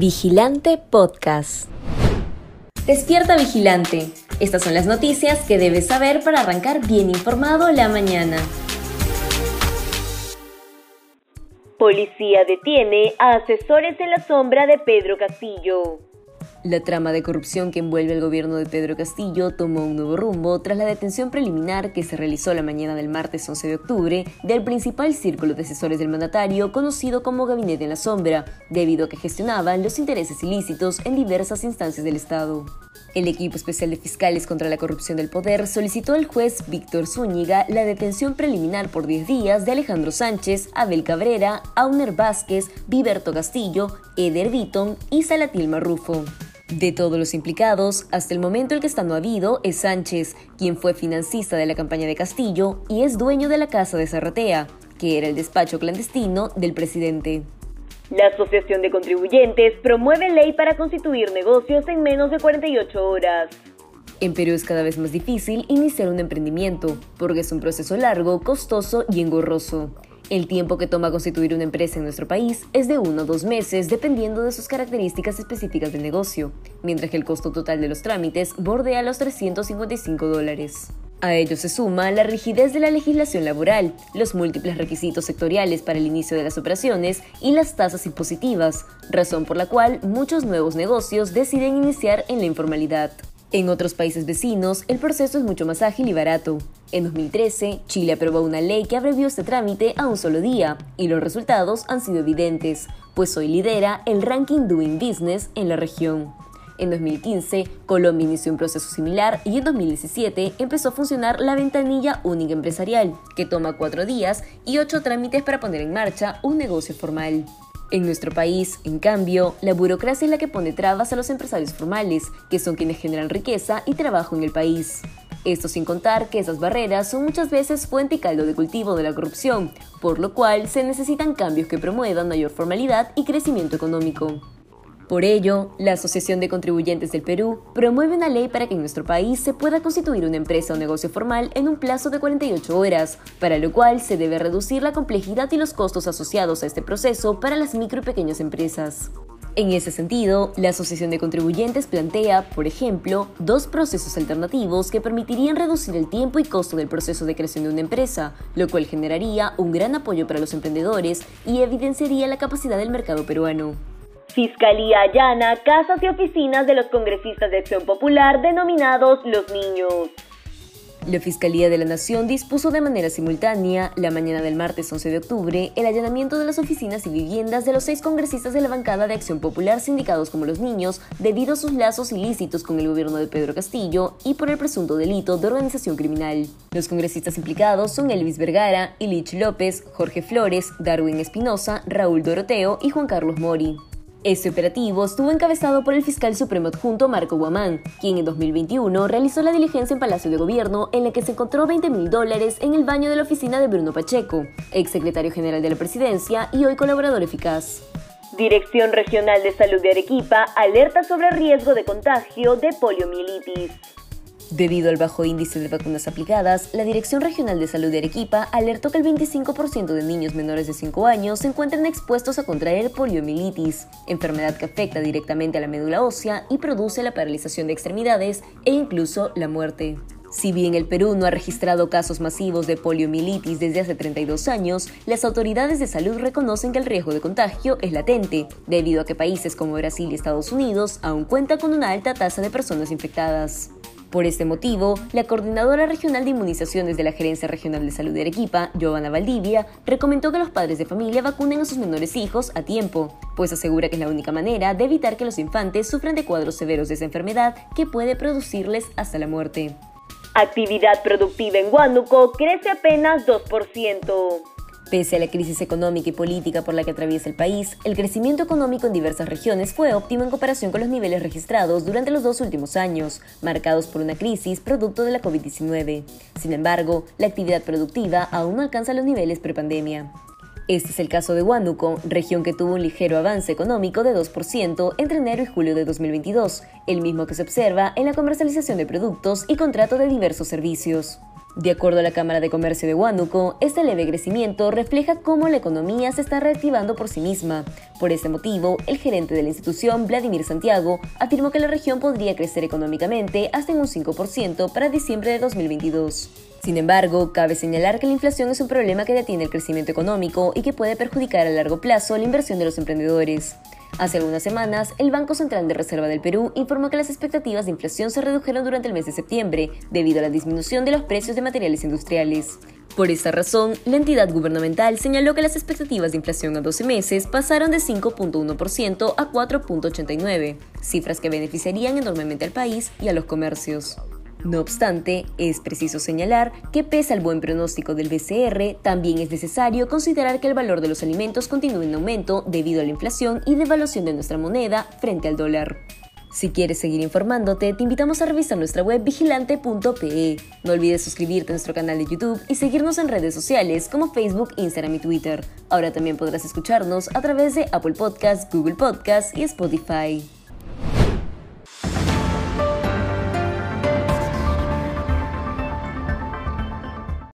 Vigilante Podcast. Despierta Vigilante. Estas son las noticias que debes saber para arrancar bien informado la mañana. Policía detiene a asesores en la sombra de Pedro Castillo. La trama de corrupción que envuelve al gobierno de Pedro Castillo tomó un nuevo rumbo tras la detención preliminar que se realizó la mañana del martes 11 de octubre del principal círculo de asesores del mandatario conocido como Gabinete en la Sombra, debido a que gestionaban los intereses ilícitos en diversas instancias del Estado. El equipo especial de fiscales contra la corrupción del poder solicitó al juez Víctor Zúñiga la detención preliminar por 10 días de Alejandro Sánchez, Abel Cabrera, Auner Vázquez, Viberto Castillo, Eder Vitton y Salatil Marrufo. De todos los implicados, hasta el momento el que está no habido es Sánchez, quien fue financista de la campaña de Castillo y es dueño de la Casa de Zarratea, que era el despacho clandestino del presidente. La Asociación de Contribuyentes promueve ley para constituir negocios en menos de 48 horas. En Perú es cada vez más difícil iniciar un emprendimiento, porque es un proceso largo, costoso y engorroso. El tiempo que toma constituir una empresa en nuestro país es de uno o dos meses dependiendo de sus características específicas del negocio, mientras que el costo total de los trámites bordea los 355 dólares. A ello se suma la rigidez de la legislación laboral, los múltiples requisitos sectoriales para el inicio de las operaciones y las tasas impositivas, razón por la cual muchos nuevos negocios deciden iniciar en la informalidad. En otros países vecinos, el proceso es mucho más ágil y barato. En 2013, Chile aprobó una ley que abrevió este trámite a un solo día, y los resultados han sido evidentes, pues hoy lidera el ranking Doing Business en la región. En 2015, Colombia inició un proceso similar y en 2017 empezó a funcionar la ventanilla única empresarial, que toma cuatro días y ocho trámites para poner en marcha un negocio formal. En nuestro país, en cambio, la burocracia es la que pone trabas a los empresarios formales, que son quienes generan riqueza y trabajo en el país. Esto sin contar que esas barreras son muchas veces fuente y caldo de cultivo de la corrupción, por lo cual se necesitan cambios que promuevan mayor formalidad y crecimiento económico. Por ello, la Asociación de Contribuyentes del Perú promueve una ley para que en nuestro país se pueda constituir una empresa o negocio formal en un plazo de 48 horas, para lo cual se debe reducir la complejidad y los costos asociados a este proceso para las micro y pequeñas empresas. En ese sentido, la Asociación de Contribuyentes plantea, por ejemplo, dos procesos alternativos que permitirían reducir el tiempo y costo del proceso de creación de una empresa, lo cual generaría un gran apoyo para los emprendedores y evidenciaría la capacidad del mercado peruano. Fiscalía allana casas y oficinas de los congresistas de Acción Popular denominados Los Niños. La Fiscalía de la Nación dispuso de manera simultánea, la mañana del martes 11 de octubre, el allanamiento de las oficinas y viviendas de los seis congresistas de la bancada de Acción Popular sindicados como los niños, debido a sus lazos ilícitos con el gobierno de Pedro Castillo y por el presunto delito de organización criminal. Los congresistas implicados son Elvis Vergara, Ilich López, Jorge Flores, Darwin Espinosa, Raúl Doroteo y Juan Carlos Mori. Este operativo estuvo encabezado por el fiscal supremo adjunto Marco Guamán, quien en 2021 realizó la diligencia en Palacio de Gobierno en la que se encontró 20 mil dólares en el baño de la oficina de Bruno Pacheco, ex secretario general de la presidencia y hoy colaborador eficaz. Dirección Regional de Salud de Arequipa alerta sobre riesgo de contagio de poliomielitis. Debido al bajo índice de vacunas aplicadas, la Dirección Regional de Salud de Arequipa alertó que el 25% de niños menores de 5 años se encuentran expuestos a contraer poliomielitis, enfermedad que afecta directamente a la médula ósea y produce la paralización de extremidades e incluso la muerte. Si bien el Perú no ha registrado casos masivos de poliomielitis desde hace 32 años, las autoridades de salud reconocen que el riesgo de contagio es latente, debido a que países como Brasil y Estados Unidos aún cuentan con una alta tasa de personas infectadas. Por este motivo, la Coordinadora Regional de Inmunizaciones de la Gerencia Regional de Salud de Arequipa, Giovanna Valdivia, recomendó que los padres de familia vacunen a sus menores hijos a tiempo, pues asegura que es la única manera de evitar que los infantes sufran de cuadros severos de esa enfermedad que puede producirles hasta la muerte. Actividad productiva en Huánuco crece apenas 2%. Pese a la crisis económica y política por la que atraviesa el país, el crecimiento económico en diversas regiones fue óptimo en comparación con los niveles registrados durante los dos últimos años, marcados por una crisis producto de la COVID-19. Sin embargo, la actividad productiva aún no alcanza los niveles prepandemia. Este es el caso de Huánuco, región que tuvo un ligero avance económico de 2% entre enero y julio de 2022, el mismo que se observa en la comercialización de productos y contrato de diversos servicios. De acuerdo a la Cámara de Comercio de Huánuco, este leve crecimiento refleja cómo la economía se está reactivando por sí misma. Por este motivo, el gerente de la institución, Vladimir Santiago, afirmó que la región podría crecer económicamente hasta en un 5% para diciembre de 2022. Sin embargo, cabe señalar que la inflación es un problema que detiene el crecimiento económico y que puede perjudicar a largo plazo la inversión de los emprendedores. Hace algunas semanas, el Banco Central de Reserva del Perú informó que las expectativas de inflación se redujeron durante el mes de septiembre debido a la disminución de los precios de materiales industriales. Por esta razón, la entidad gubernamental señaló que las expectativas de inflación a 12 meses pasaron de 5.1% a 4.89%, cifras que beneficiarían enormemente al país y a los comercios. No obstante, es preciso señalar que pese al buen pronóstico del BCR, también es necesario considerar que el valor de los alimentos continúa en aumento debido a la inflación y devaluación de nuestra moneda frente al dólar. Si quieres seguir informándote, te invitamos a revisar nuestra web vigilante.pe. No olvides suscribirte a nuestro canal de YouTube y seguirnos en redes sociales como Facebook, Instagram y Twitter. Ahora también podrás escucharnos a través de Apple Podcasts, Google Podcasts y Spotify.